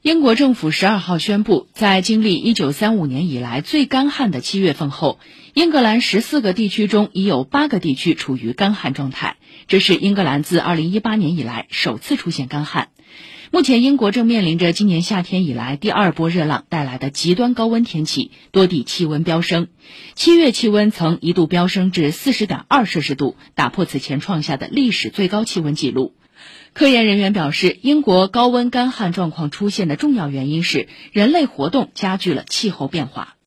英国政府十二号宣布，在经历一九三五年以来最干旱的七月份后，英格兰十四个地区中已有八个地区处于干旱状态，这是英格兰自二零一八年以来首次出现干旱。目前，英国正面临着今年夏天以来第二波热浪带来的极端高温天气，多地气温飙升。七月气温曾一度飙升至四十点二摄氏度，打破此前创下的历史最高气温纪录。科研人员表示，英国高温干旱状况出现的重要原因是人类活动加剧了气候变化。